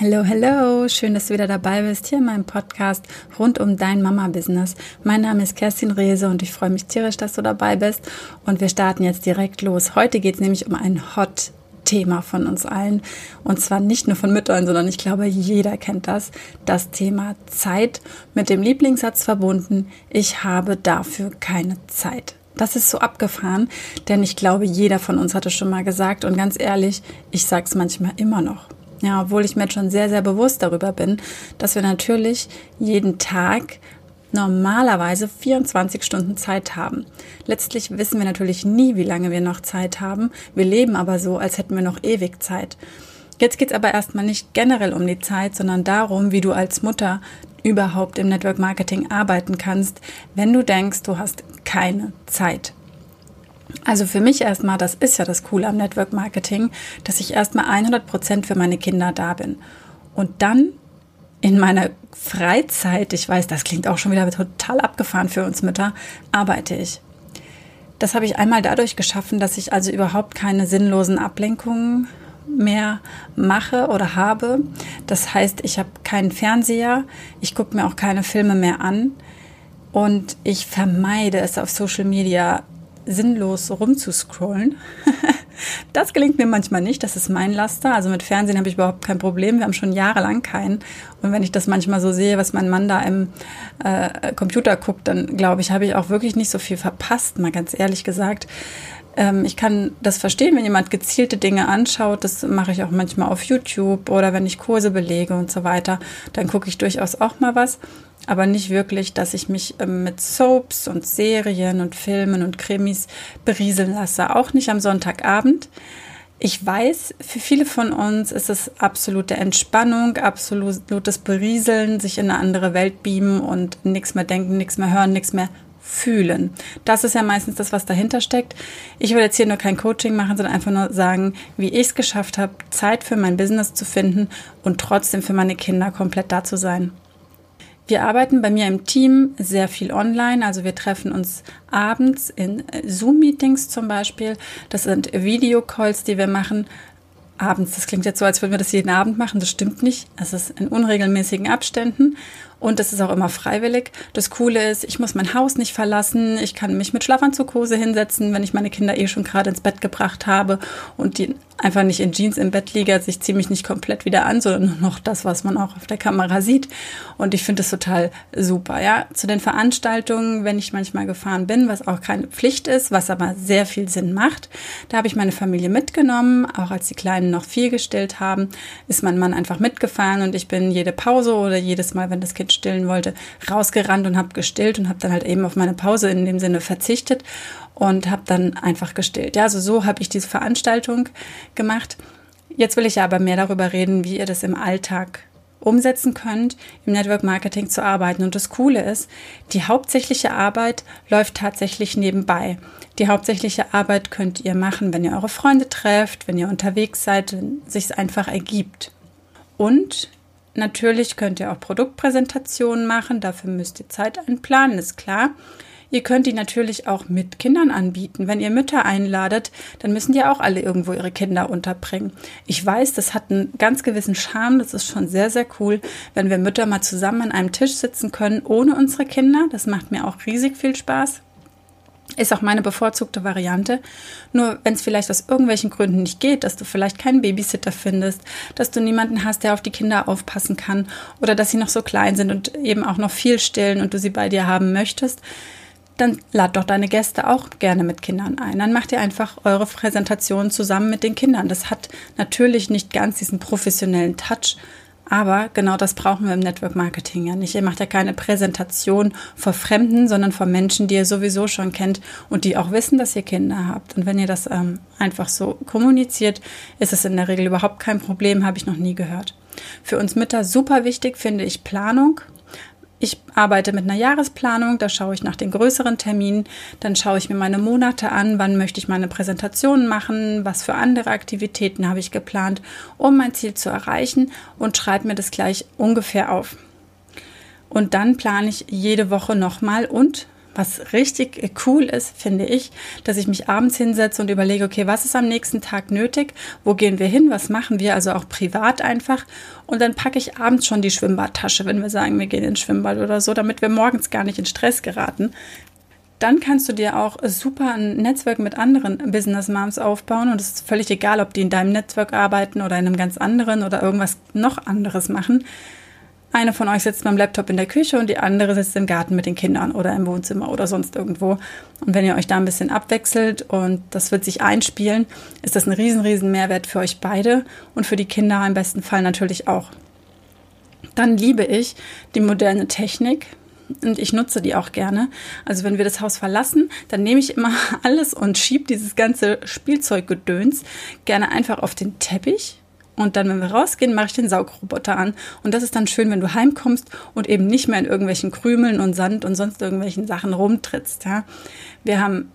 Hallo, hallo, schön, dass du wieder dabei bist hier in meinem Podcast rund um dein Mama-Business. Mein Name ist Kerstin Rehse und ich freue mich tierisch, dass du dabei bist. Und wir starten jetzt direkt los. Heute geht es nämlich um ein Hot Thema von uns allen. Und zwar nicht nur von Müttern, sondern ich glaube, jeder kennt das. Das Thema Zeit mit dem Lieblingssatz verbunden. Ich habe dafür keine Zeit. Das ist so abgefahren, denn ich glaube, jeder von uns hat es schon mal gesagt. Und ganz ehrlich, ich sage es manchmal immer noch. Ja, obwohl ich mir jetzt schon sehr, sehr bewusst darüber bin, dass wir natürlich jeden Tag normalerweise 24 Stunden Zeit haben. Letztlich wissen wir natürlich nie, wie lange wir noch Zeit haben. Wir leben aber so, als hätten wir noch ewig Zeit. Jetzt geht es aber erstmal nicht generell um die Zeit, sondern darum, wie du als Mutter überhaupt im Network Marketing arbeiten kannst, wenn du denkst, du hast keine Zeit. Also für mich erstmal, das ist ja das Coole am Network Marketing, dass ich erstmal 100 Prozent für meine Kinder da bin. Und dann in meiner Freizeit, ich weiß, das klingt auch schon wieder total abgefahren für uns Mütter, arbeite ich. Das habe ich einmal dadurch geschaffen, dass ich also überhaupt keine sinnlosen Ablenkungen mehr mache oder habe. Das heißt, ich habe keinen Fernseher, ich gucke mir auch keine Filme mehr an und ich vermeide es auf Social Media sinnlos rumzuscrollen. das gelingt mir manchmal nicht, das ist mein Laster. Also mit Fernsehen habe ich überhaupt kein Problem. Wir haben schon jahrelang keinen. Und wenn ich das manchmal so sehe, was mein Mann da im äh, Computer guckt, dann glaube ich, habe ich auch wirklich nicht so viel verpasst, mal ganz ehrlich gesagt ähm, ich kann das verstehen, wenn jemand gezielte Dinge anschaut. Das mache ich auch manchmal auf YouTube oder wenn ich Kurse belege und so weiter. Dann gucke ich durchaus auch mal was aber nicht wirklich, dass ich mich ähm, mit Soaps und Serien und Filmen und Krimis berieseln lasse. Auch nicht am Sonntagabend. Ich weiß, für viele von uns ist es absolute Entspannung, absolutes Berieseln, sich in eine andere Welt beamen und nichts mehr denken, nichts mehr hören, nichts mehr fühlen. Das ist ja meistens das, was dahinter steckt. Ich will jetzt hier nur kein Coaching machen, sondern einfach nur sagen, wie ich es geschafft habe, Zeit für mein Business zu finden und trotzdem für meine Kinder komplett da zu sein. Wir arbeiten bei mir im Team sehr viel online. Also wir treffen uns abends in Zoom-Meetings zum Beispiel. Das sind Videocalls, die wir machen. Abends, das klingt jetzt so, als würden wir das jeden Abend machen. Das stimmt nicht. Es ist in unregelmäßigen Abständen und es ist auch immer freiwillig. Das Coole ist, ich muss mein Haus nicht verlassen. Ich kann mich mit Schlafanzughose hinsetzen, wenn ich meine Kinder eh schon gerade ins Bett gebracht habe und die einfach nicht in Jeans im Bett liege. Also ich ziehe mich nicht komplett wieder an, sondern nur noch das, was man auch auf der Kamera sieht. Und ich finde das total super. Ja, zu den Veranstaltungen, wenn ich manchmal gefahren bin, was auch keine Pflicht ist, was aber sehr viel Sinn macht, da habe ich meine Familie mitgenommen. Auch als die Kleinen noch viel gestillt haben, ist mein Mann einfach mitgefahren und ich bin jede Pause oder jedes Mal, wenn das Kind stillen wollte, rausgerannt und habe gestillt und habe dann halt eben auf meine Pause in dem Sinne verzichtet und habe dann einfach gestillt. Ja, also so habe ich diese Veranstaltung gemacht. Jetzt will ich ja aber mehr darüber reden, wie ihr das im Alltag umsetzen könnt, im Network Marketing zu arbeiten. Und das Coole ist, die hauptsächliche Arbeit läuft tatsächlich nebenbei. Die hauptsächliche Arbeit könnt ihr machen, wenn ihr eure Freunde trefft, wenn ihr unterwegs seid, wenn es sich einfach ergibt. Und natürlich könnt ihr auch Produktpräsentationen machen, dafür müsst ihr Zeit einplanen, ist klar. Ihr könnt die natürlich auch mit Kindern anbieten. Wenn ihr Mütter einladet, dann müssen die auch alle irgendwo ihre Kinder unterbringen. Ich weiß, das hat einen ganz gewissen Charme. Das ist schon sehr, sehr cool, wenn wir Mütter mal zusammen an einem Tisch sitzen können, ohne unsere Kinder. Das macht mir auch riesig viel Spaß. Ist auch meine bevorzugte Variante. Nur wenn es vielleicht aus irgendwelchen Gründen nicht geht, dass du vielleicht keinen Babysitter findest, dass du niemanden hast, der auf die Kinder aufpassen kann oder dass sie noch so klein sind und eben auch noch viel stillen und du sie bei dir haben möchtest, dann lad doch deine Gäste auch gerne mit Kindern ein. Dann macht ihr einfach eure Präsentation zusammen mit den Kindern. Das hat natürlich nicht ganz diesen professionellen Touch, aber genau das brauchen wir im Network Marketing ja nicht. Ihr macht ja keine Präsentation vor Fremden, sondern vor Menschen, die ihr sowieso schon kennt und die auch wissen, dass ihr Kinder habt. Und wenn ihr das ähm, einfach so kommuniziert, ist es in der Regel überhaupt kein Problem, habe ich noch nie gehört. Für uns Mütter super wichtig finde ich Planung. Ich arbeite mit einer Jahresplanung, da schaue ich nach den größeren Terminen, dann schaue ich mir meine Monate an, wann möchte ich meine Präsentationen machen, was für andere Aktivitäten habe ich geplant, um mein Ziel zu erreichen und schreibe mir das gleich ungefähr auf. Und dann plane ich jede Woche nochmal und was richtig cool ist, finde ich, dass ich mich abends hinsetze und überlege, okay, was ist am nächsten Tag nötig? Wo gehen wir hin? Was machen wir? Also auch privat einfach. Und dann packe ich abends schon die Schwimmbadtasche, wenn wir sagen, wir gehen ins Schwimmbad oder so, damit wir morgens gar nicht in Stress geraten. Dann kannst du dir auch super ein Netzwerk mit anderen Business Moms aufbauen und es ist völlig egal, ob die in deinem Netzwerk arbeiten oder in einem ganz anderen oder irgendwas noch anderes machen. Eine von euch sitzt beim Laptop in der Küche und die andere sitzt im Garten mit den Kindern oder im Wohnzimmer oder sonst irgendwo. Und wenn ihr euch da ein bisschen abwechselt und das wird sich einspielen, ist das ein riesen, riesen Mehrwert für euch beide und für die Kinder im besten Fall natürlich auch. Dann liebe ich die moderne Technik und ich nutze die auch gerne. Also wenn wir das Haus verlassen, dann nehme ich immer alles und schiebe dieses ganze Spielzeuggedöns gerne einfach auf den Teppich und dann, wenn wir rausgehen, mache ich den Saugroboter an. Und das ist dann schön, wenn du heimkommst und eben nicht mehr in irgendwelchen Krümeln und Sand und sonst irgendwelchen Sachen rumtrittst. Ja. Wir haben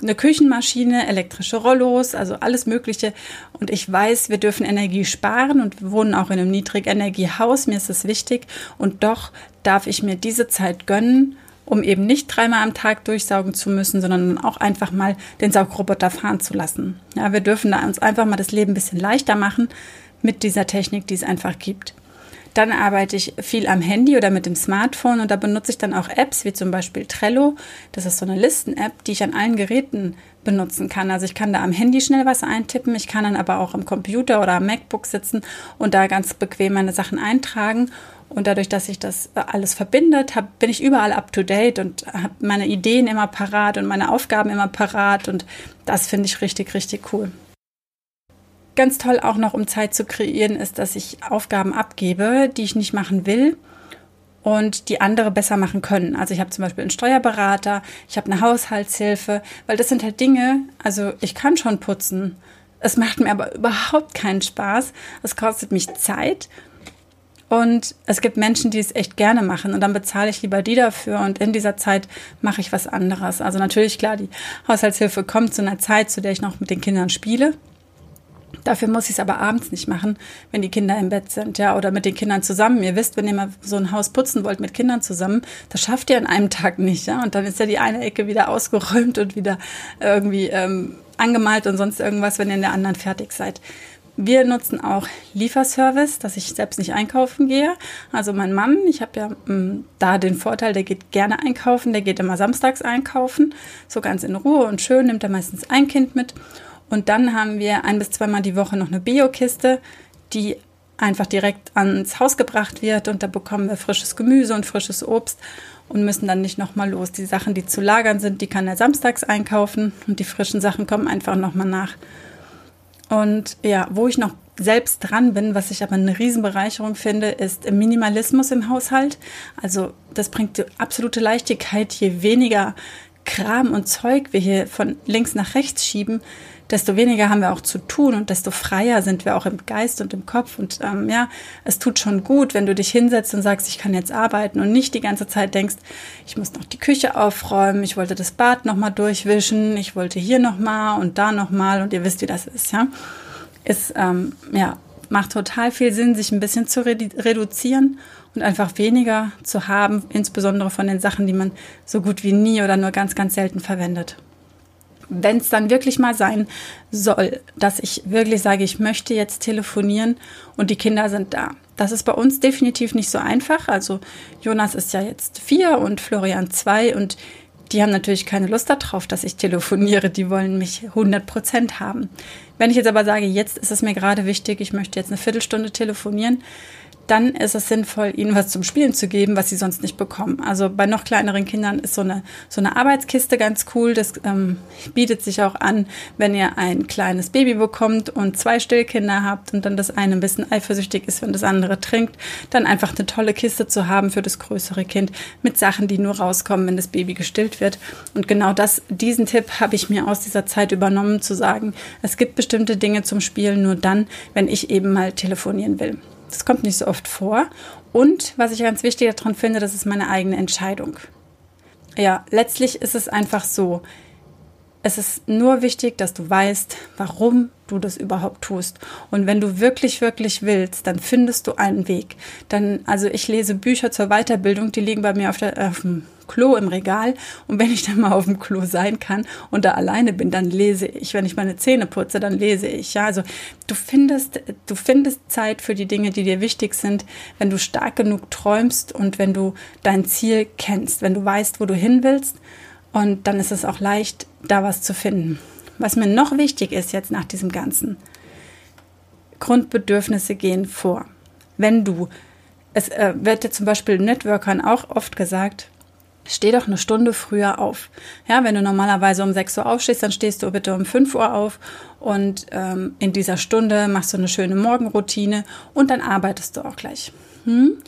eine Küchenmaschine, elektrische Rollos, also alles Mögliche. Und ich weiß, wir dürfen Energie sparen und wir wohnen auch in einem Niedrigenergiehaus. Mir ist das wichtig. Und doch darf ich mir diese Zeit gönnen, um eben nicht dreimal am Tag durchsaugen zu müssen, sondern auch einfach mal den Saugroboter fahren zu lassen. Ja, wir dürfen da uns einfach mal das Leben ein bisschen leichter machen, mit dieser Technik, die es einfach gibt. Dann arbeite ich viel am Handy oder mit dem Smartphone und da benutze ich dann auch Apps wie zum Beispiel Trello. Das ist so eine Listen-App, die ich an allen Geräten benutzen kann. Also ich kann da am Handy schnell was eintippen, ich kann dann aber auch am Computer oder am MacBook sitzen und da ganz bequem meine Sachen eintragen. Und dadurch, dass sich das alles verbindet, hab, bin ich überall up to date und habe meine Ideen immer parat und meine Aufgaben immer parat. Und das finde ich richtig, richtig cool. Ganz toll auch noch, um Zeit zu kreieren, ist, dass ich Aufgaben abgebe, die ich nicht machen will und die andere besser machen können. Also ich habe zum Beispiel einen Steuerberater, ich habe eine Haushaltshilfe, weil das sind halt Dinge, also ich kann schon putzen. Es macht mir aber überhaupt keinen Spaß. Es kostet mich Zeit. Und es gibt Menschen, die es echt gerne machen. Und dann bezahle ich lieber die dafür. Und in dieser Zeit mache ich was anderes. Also natürlich, klar, die Haushaltshilfe kommt zu einer Zeit, zu der ich noch mit den Kindern spiele. Dafür muss ich es aber abends nicht machen, wenn die Kinder im Bett sind, ja, oder mit den Kindern zusammen. Ihr wisst, wenn ihr mal so ein Haus putzen wollt mit Kindern zusammen, das schafft ihr an einem Tag nicht, ja. Und dann ist ja die eine Ecke wieder ausgeräumt und wieder irgendwie ähm, angemalt und sonst irgendwas, wenn ihr in der anderen fertig seid. Wir nutzen auch Lieferservice, dass ich selbst nicht einkaufen gehe. Also mein Mann, ich habe ja mh, mm, da den Vorteil, der geht gerne einkaufen, der geht immer samstags einkaufen, so ganz in Ruhe und schön, nimmt er meistens ein Kind mit. Und dann haben wir ein bis zweimal die Woche noch eine Biokiste, die einfach direkt ans Haus gebracht wird und da bekommen wir frisches Gemüse und frisches Obst und müssen dann nicht nochmal los. Die Sachen, die zu lagern sind, die kann er samstags einkaufen und die frischen Sachen kommen einfach nochmal nach. Und ja, wo ich noch selbst dran bin, was ich aber eine Riesenbereicherung finde, ist Minimalismus im Haushalt. Also das bringt absolute Leichtigkeit, je weniger Kram und Zeug wir hier von links nach rechts schieben, desto weniger haben wir auch zu tun und desto freier sind wir auch im Geist und im Kopf. Und ähm, ja, es tut schon gut, wenn du dich hinsetzt und sagst, ich kann jetzt arbeiten und nicht die ganze Zeit denkst, ich muss noch die Küche aufräumen, ich wollte das Bad nochmal durchwischen, ich wollte hier nochmal und da nochmal und ihr wisst, wie das ist, ja. Ist, ähm, ja, macht total viel Sinn, sich ein bisschen zu redu reduzieren und einfach weniger zu haben, insbesondere von den Sachen, die man so gut wie nie oder nur ganz, ganz selten verwendet wenn es dann wirklich mal sein soll, dass ich wirklich sage, ich möchte jetzt telefonieren und die Kinder sind da. Das ist bei uns definitiv nicht so einfach. Also Jonas ist ja jetzt vier und Florian zwei und die haben natürlich keine Lust darauf, dass ich telefoniere. Die wollen mich 100 Prozent haben. Wenn ich jetzt aber sage, jetzt ist es mir gerade wichtig, ich möchte jetzt eine Viertelstunde telefonieren, dann ist es sinnvoll, ihnen was zum Spielen zu geben, was sie sonst nicht bekommen. Also bei noch kleineren Kindern ist so eine, so eine Arbeitskiste ganz cool. Das ähm, bietet sich auch an, wenn ihr ein kleines Baby bekommt und zwei Stillkinder habt und dann das eine ein bisschen eifersüchtig ist, wenn das andere trinkt, dann einfach eine tolle Kiste zu haben für das größere Kind mit Sachen, die nur rauskommen, wenn das Baby gestillt wird. Und genau das, diesen Tipp habe ich mir aus dieser Zeit übernommen, zu sagen, es gibt bestimmte Dinge zum Spielen nur dann, wenn ich eben mal telefonieren will. Das kommt nicht so oft vor. Und was ich ganz wichtig daran finde, das ist meine eigene Entscheidung. Ja, letztlich ist es einfach so. Es ist nur wichtig, dass du weißt, warum du das überhaupt tust. Und wenn du wirklich, wirklich willst, dann findest du einen Weg. Dann, also ich lese Bücher zur Weiterbildung, die liegen bei mir auf, der, auf Klo im Regal und wenn ich dann mal auf dem Klo sein kann und da alleine bin, dann lese ich. Wenn ich meine Zähne putze, dann lese ich. Ja, also du findest, du findest Zeit für die Dinge, die dir wichtig sind, wenn du stark genug träumst und wenn du dein Ziel kennst, wenn du weißt, wo du hin willst und dann ist es auch leicht, da was zu finden. Was mir noch wichtig ist jetzt nach diesem Ganzen, Grundbedürfnisse gehen vor. Wenn du, es äh, wird ja zum Beispiel Networkern auch oft gesagt, steh doch eine Stunde früher auf. Ja, wenn du normalerweise um 6 Uhr aufstehst, dann stehst du bitte um 5 Uhr auf und ähm, in dieser Stunde machst du eine schöne Morgenroutine und dann arbeitest du auch gleich. Hm?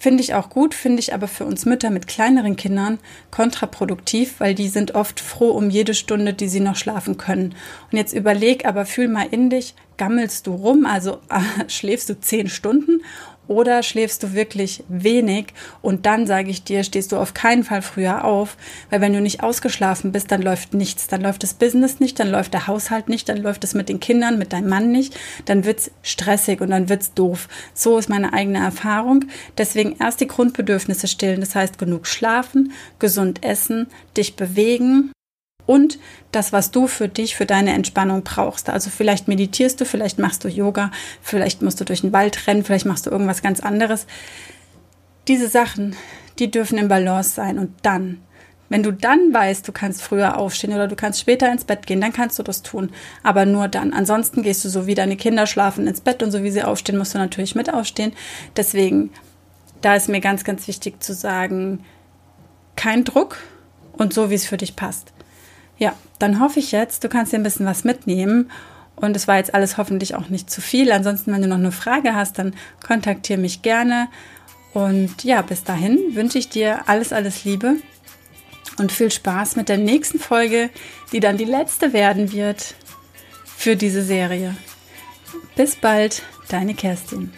Finde ich auch gut, finde ich aber für uns Mütter mit kleineren Kindern kontraproduktiv, weil die sind oft froh um jede Stunde, die sie noch schlafen können. Und jetzt überleg aber, fühl mal in dich, gammelst du rum, also äh, schläfst du zehn Stunden oder schläfst du wirklich wenig und dann sage ich dir, stehst du auf keinen Fall früher auf, weil wenn du nicht ausgeschlafen bist, dann läuft nichts, dann läuft das Business nicht, dann läuft der Haushalt nicht, dann läuft es mit den Kindern, mit deinem Mann nicht, dann wird's stressig und dann wird's doof. So ist meine eigene Erfahrung. Deswegen erst die Grundbedürfnisse stillen, das heißt genug schlafen, gesund essen, dich bewegen, und das, was du für dich, für deine Entspannung brauchst. Also vielleicht meditierst du, vielleicht machst du Yoga, vielleicht musst du durch den Wald rennen, vielleicht machst du irgendwas ganz anderes. Diese Sachen, die dürfen im Balance sein und dann wenn du dann weißt, du kannst früher aufstehen oder du kannst später ins Bett gehen, dann kannst du das tun. Aber nur dann. Ansonsten gehst du so wie deine Kinder schlafen ins Bett und so wie sie aufstehen, musst du natürlich mit aufstehen. Deswegen, da ist mir ganz, ganz wichtig zu sagen, kein Druck und so, wie es für dich passt. Ja, dann hoffe ich jetzt, du kannst dir ein bisschen was mitnehmen. Und es war jetzt alles hoffentlich auch nicht zu viel. Ansonsten, wenn du noch eine Frage hast, dann kontaktiere mich gerne. Und ja, bis dahin wünsche ich dir alles, alles Liebe und viel Spaß mit der nächsten Folge, die dann die letzte werden wird für diese Serie. Bis bald, deine Kerstin.